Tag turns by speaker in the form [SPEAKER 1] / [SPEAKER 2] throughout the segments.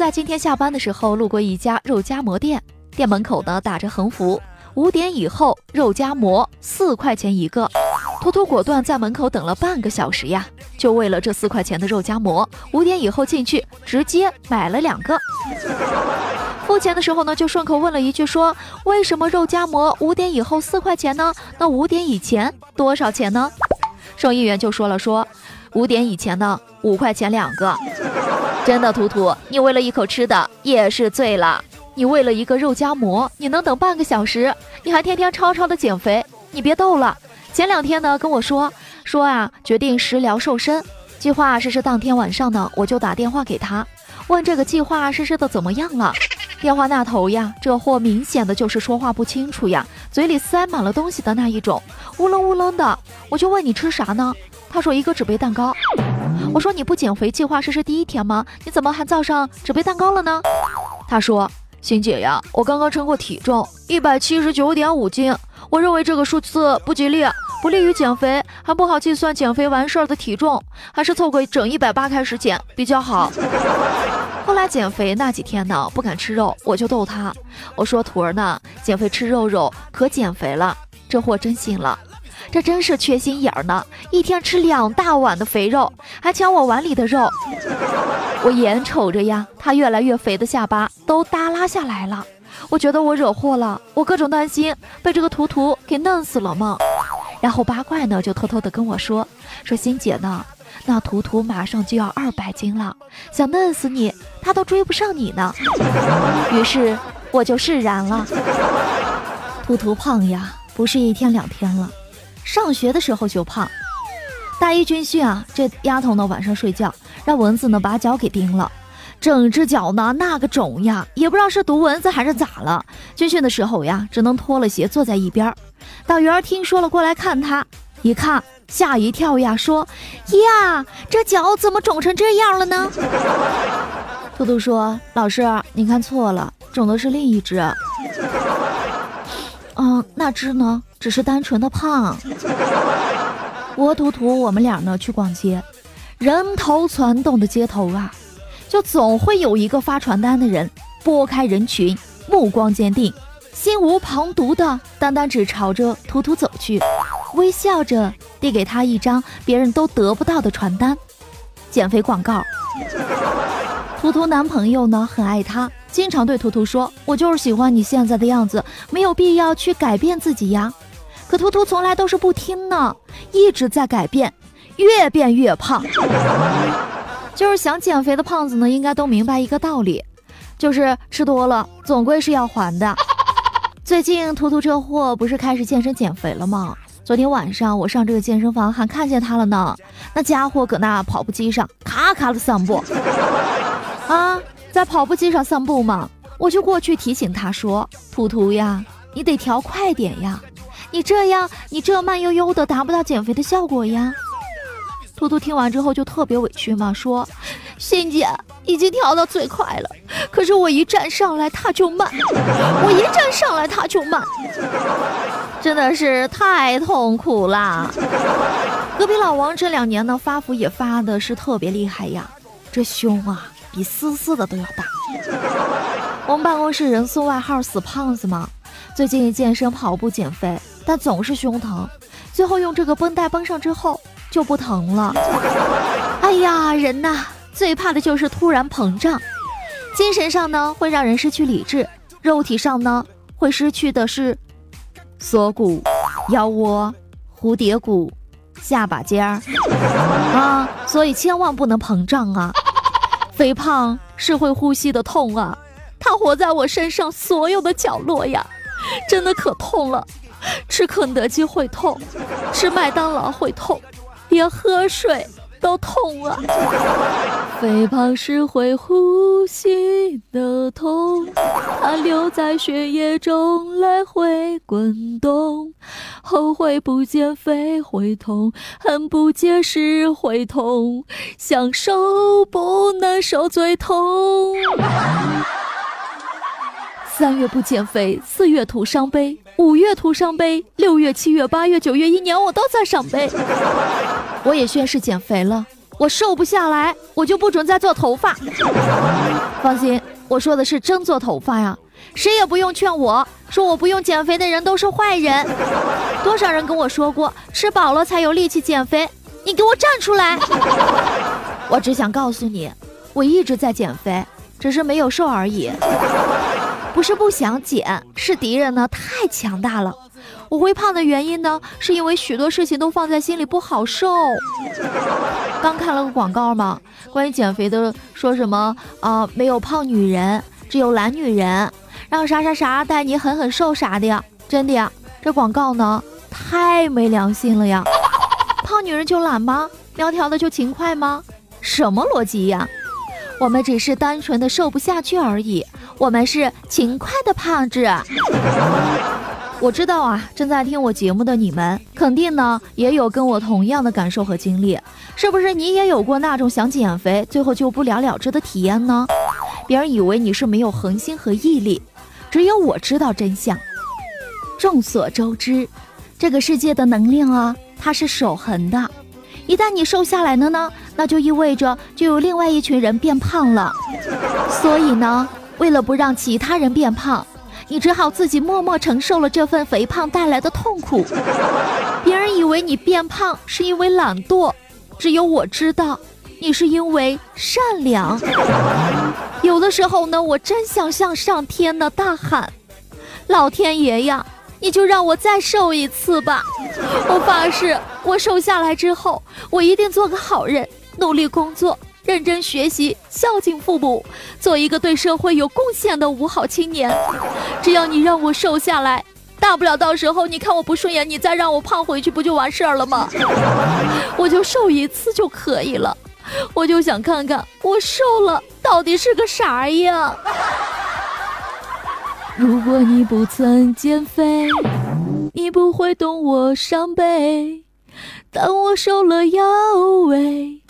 [SPEAKER 1] 在今天下班的时候路过一家肉夹馍店，店门口呢打着横幅：五点以后肉夹馍四块钱一个。图图果断在门口等了半个小时呀，就为了这四块钱的肉夹馍。五点以后进去，直接买了两个。付钱的时候呢，就顺口问了一句：说为什么肉夹馍五点以后四块钱呢？那五点以前多少钱呢？收银员就说了：说五点以前呢五块钱两个。真的，图图，你为了一口吃的也是醉了。你为了一个肉夹馍，你能等半个小时？你还天天超超的减肥，你别逗了。前两天呢，跟我说说啊，决定食疗瘦身，计划实施当天晚上呢，我就打电话给他，问这个计划实施的怎么样了。电话那头呀，这货明显的就是说话不清楚呀，嘴里塞满了东西的那一种，乌楞乌楞的。我就问你吃啥呢？他说一个纸杯蛋糕。我说你不减肥计划实施第一天吗？你怎么还造上纸杯蛋糕了呢？他说：“欣姐呀，我刚刚称过体重，一百七十九点五斤。我认为这个数字不吉利，不利于减肥，还不好计算减肥完事儿的体重，还是凑个整一百八开始减比较好。”后来减肥那几天呢，不敢吃肉，我就逗他，我说：“徒儿呢，减肥吃肉肉可减肥了。”这货真信了。这真是缺心眼儿呢！一天吃两大碗的肥肉，还抢我碗里的肉。我眼瞅着呀，他越来越肥的下巴都耷拉下来了。我觉得我惹祸了，我各种担心被这个图图给弄死了吗？然后八怪呢就偷偷的跟我说，说欣姐呢，那图图马上就要二百斤了，想弄死你，他都追不上你呢。于是我就释然了。图图胖呀，不是一天两天了。上学的时候就胖，大一军训啊，这丫头呢晚上睡觉，让蚊子呢把脚给叮了，整只脚呢那个肿呀，也不知道是毒蚊子还是咋了。军训的时候呀，只能脱了鞋坐在一边。导员听说了过来看他，一看吓一跳呀，说呀这脚怎么肿成这样了呢？兔兔说老师你看错了，肿的是另一只。嗯，那只呢？只是单纯的胖。我图图，我们俩呢去逛街，人头攒动的街头啊，就总会有一个发传单的人拨开人群，目光坚定，心无旁骛的，单单只朝着图图走去，微笑着递给他一张别人都得不到的传单，减肥广告。图图男朋友呢很爱她，经常对图图说：“我就是喜欢你现在的样子，没有必要去改变自己呀。”可图图从来都是不听呢，一直在改变，越变越胖。就是想减肥的胖子呢，应该都明白一个道理，就是吃多了总归是要还的。最近图图这货不是开始健身减肥了吗？昨天晚上我上这个健身房还看见他了呢，那家伙搁那跑步机上咔咔的散步。啊，在跑步机上散步嘛，我就过去提醒他说：“图图呀，你得调快点呀。”你这样，你这慢悠悠的达不到减肥的效果呀。图图听完之后就特别委屈嘛，说：“欣姐已经调到最快了，可是我一站上来他就慢，我一站上来他就慢，真的是太痛苦啦。”隔壁老王这两年呢发福也发的是特别厉害呀，这胸啊比丝丝的都要大。我们办公室人送外号“死胖子”嘛，最近健身跑步减肥。但总是胸疼，最后用这个绷带绷上之后就不疼了。哎呀，人呐，最怕的就是突然膨胀。精神上呢会让人失去理智，肉体上呢会失去的是锁骨、腰窝、蝴蝶骨、下巴尖儿啊，所以千万不能膨胀啊！肥胖是会呼吸的痛啊！它活在我身上所有的角落呀，真的可痛了。吃肯德基会痛，吃麦当劳会痛，连喝水。都痛啊！肥胖是会呼吸的痛，它留在血液中来回滚动。后悔不减肥会痛，恨不结实会痛，想瘦不能瘦最痛。三月不减肥，四月徒伤悲，五月徒伤悲，六月、七月、八月、九月，一年我都在伤悲。我也宣誓减肥了，我瘦不下来，我就不准再做头发。放心，我说的是真做头发呀，谁也不用劝我说我不用减肥的人都是坏人。多少人跟我说过，吃饱了才有力气减肥，你给我站出来！我只想告诉你，我一直在减肥，只是没有瘦而已。不是不想减，是敌人呢太强大了。我会胖的原因呢，是因为许多事情都放在心里不好受。刚看了个广告嘛，关于减肥的，说什么啊，没有胖女人，只有懒女人，让啥啥啥带你狠狠瘦啥的呀？真的呀，这广告呢太没良心了呀！胖女人就懒吗？苗条的就勤快吗？什么逻辑呀？我们只是单纯的瘦不下去而已。我们是勤快的胖子，我知道啊，正在听我节目的你们，肯定呢也有跟我同样的感受和经历，是不是你也有过那种想减肥，最后就不了了之的体验呢？别人以为你是没有恒心和毅力，只有我知道真相。众所周知，这个世界的能量啊，它是守恒的，一旦你瘦下来了呢，那就意味着就有另外一群人变胖了，所以呢。为了不让其他人变胖，你只好自己默默承受了这份肥胖带来的痛苦。别人以为你变胖是因为懒惰，只有我知道，你是因为善良。有的时候呢，我真想向上天呢大喊：“老天爷呀，你就让我再瘦一次吧！我发誓，我瘦下来之后，我一定做个好人，努力工作。”认真学习，孝敬父母，做一个对社会有贡献的五好青年。只要你让我瘦下来，大不了到时候你看我不顺眼，你再让我胖回去，不就完事儿了吗？我就瘦一次就可以了。我就想看看我瘦了到底是个啥样。如果你不曾减肥，你不会懂我伤悲。当我瘦了腰围，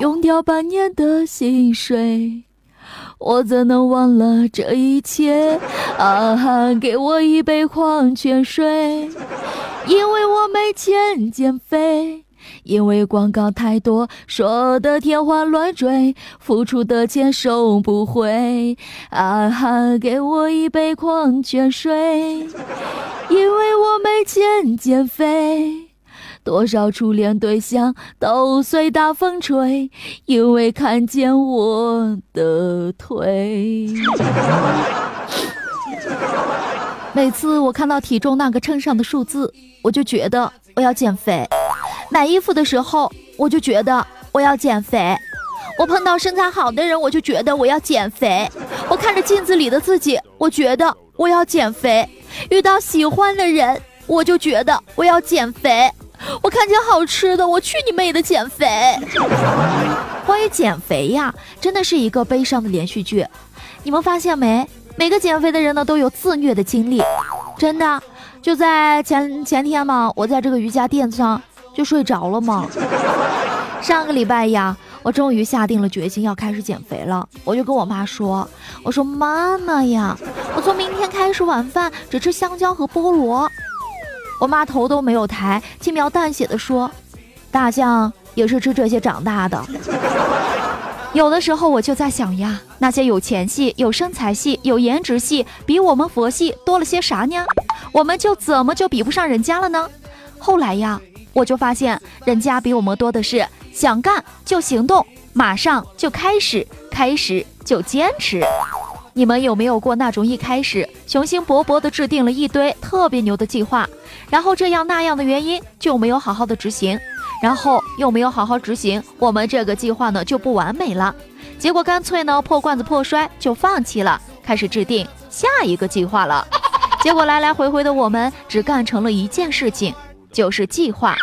[SPEAKER 1] 用掉半年的薪水，我怎能忘了这一切？啊哈，给我一杯矿泉水，因为我没钱减肥，因为广告太多，说的天花乱坠，付出的钱收不回。啊哈，给我一杯矿泉水，因为我没钱减肥。多少初恋对象都随大风吹，因为看见我的腿。每次我看到体重那个秤上的数字，我就觉得我要减肥；买衣服的时候，我就觉得我要减肥；我碰到身材好的人，我就觉得我要减肥；我看着镜子里的自己，我觉得我要减肥；遇到喜欢的人，我就觉得我要减肥。我看见好吃的，我去你妹的减肥！关于减肥呀，真的是一个悲伤的连续剧。你们发现没？每个减肥的人呢，都有自虐的经历。真的，就在前前天嘛，我在这个瑜伽垫子上就睡着了嘛。上个礼拜呀，我终于下定了决心要开始减肥了。我就跟我妈说：“我说妈妈呀，我从明天开始晚饭只吃香蕉和菠萝。”我妈头都没有抬，轻描淡写的说：“大象也是吃这些长大的。”有的时候我就在想呀，那些有钱系、有身材系、有颜值系，比我们佛系多了些啥呢？我们就怎么就比不上人家了呢？后来呀，我就发现人家比我们多的是想干就行动，马上就开始，开始就坚持。你们有没有过那种一开始雄心勃勃地制定了一堆特别牛的计划，然后这样那样的原因就没有好好的执行，然后又没有好好执行，我们这个计划呢就不完美了，结果干脆呢破罐子破摔就放弃了，开始制定下一个计划了。结果来来回回的我们只干成了一件事情，就是计划。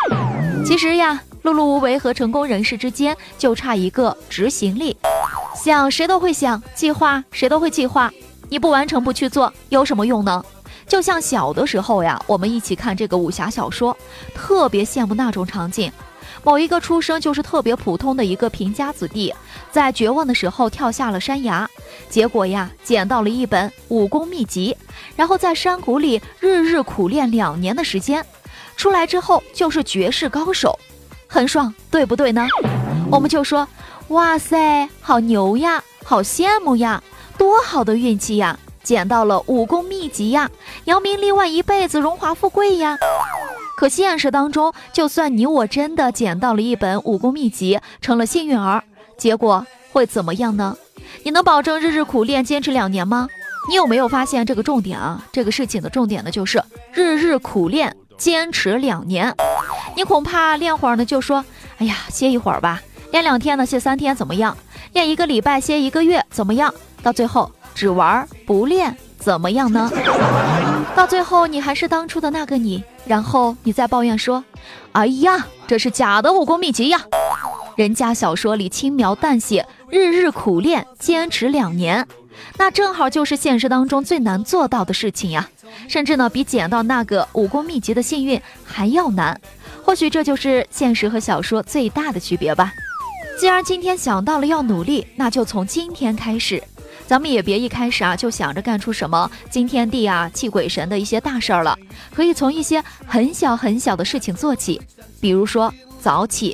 [SPEAKER 1] 其实呀，碌碌无为和成功人士之间就差一个执行力。想谁都会想，计划谁都会计划，你不完成不去做，有什么用呢？就像小的时候呀，我们一起看这个武侠小说，特别羡慕那种场景。某一个出生就是特别普通的一个贫家子弟，在绝望的时候跳下了山崖，结果呀捡到了一本武功秘籍，然后在山谷里日日苦练两年的时间，出来之后就是绝世高手，很爽，对不对呢？我们就说，哇塞，好牛呀，好羡慕呀，多好的运气呀，捡到了武功秘籍呀，扬名立万，一辈子荣华富贵呀。可现实当中，就算你我真的捡到了一本武功秘籍，成了幸运儿，结果会怎么样呢？你能保证日日苦练坚持两年吗？你有没有发现这个重点啊？这个事情的重点呢，就是日日苦练坚持两年。你恐怕练会儿呢，就说，哎呀，歇一会儿吧；练两天呢，歇三天，怎么样？练一个礼拜，歇一个月，怎么样？到最后只玩不练，怎么样呢？到最后你还是当初的那个你。然后你再抱怨说：“哎呀，这是假的武功秘籍呀！人家小说里轻描淡写，日日苦练，坚持两年，那正好就是现实当中最难做到的事情呀！甚至呢，比捡到那个武功秘籍的幸运还要难。或许这就是现实和小说最大的区别吧。既然今天想到了要努力，那就从今天开始。”咱们也别一开始啊就想着干出什么惊天地啊泣鬼神的一些大事儿了，可以从一些很小很小的事情做起，比如说早起。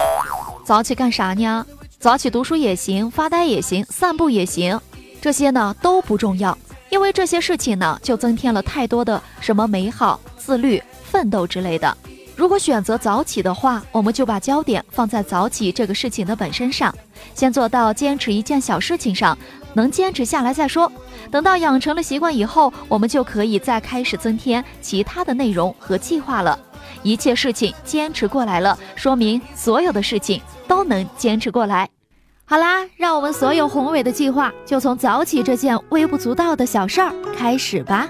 [SPEAKER 1] 早起干啥呢？早起读书也行，发呆也行，散步也行，这些呢都不重要，因为这些事情呢就增添了太多的什么美好、自律、奋斗之类的。如果选择早起的话，我们就把焦点放在早起这个事情的本身上，先做到坚持一件小事情上。能坚持下来再说，等到养成了习惯以后，我们就可以再开始增添其他的内容和计划了。一切事情坚持过来了，说明所有的事情都能坚持过来。好啦，让我们所有宏伟的计划就从早起这件微不足道的小事儿开始吧。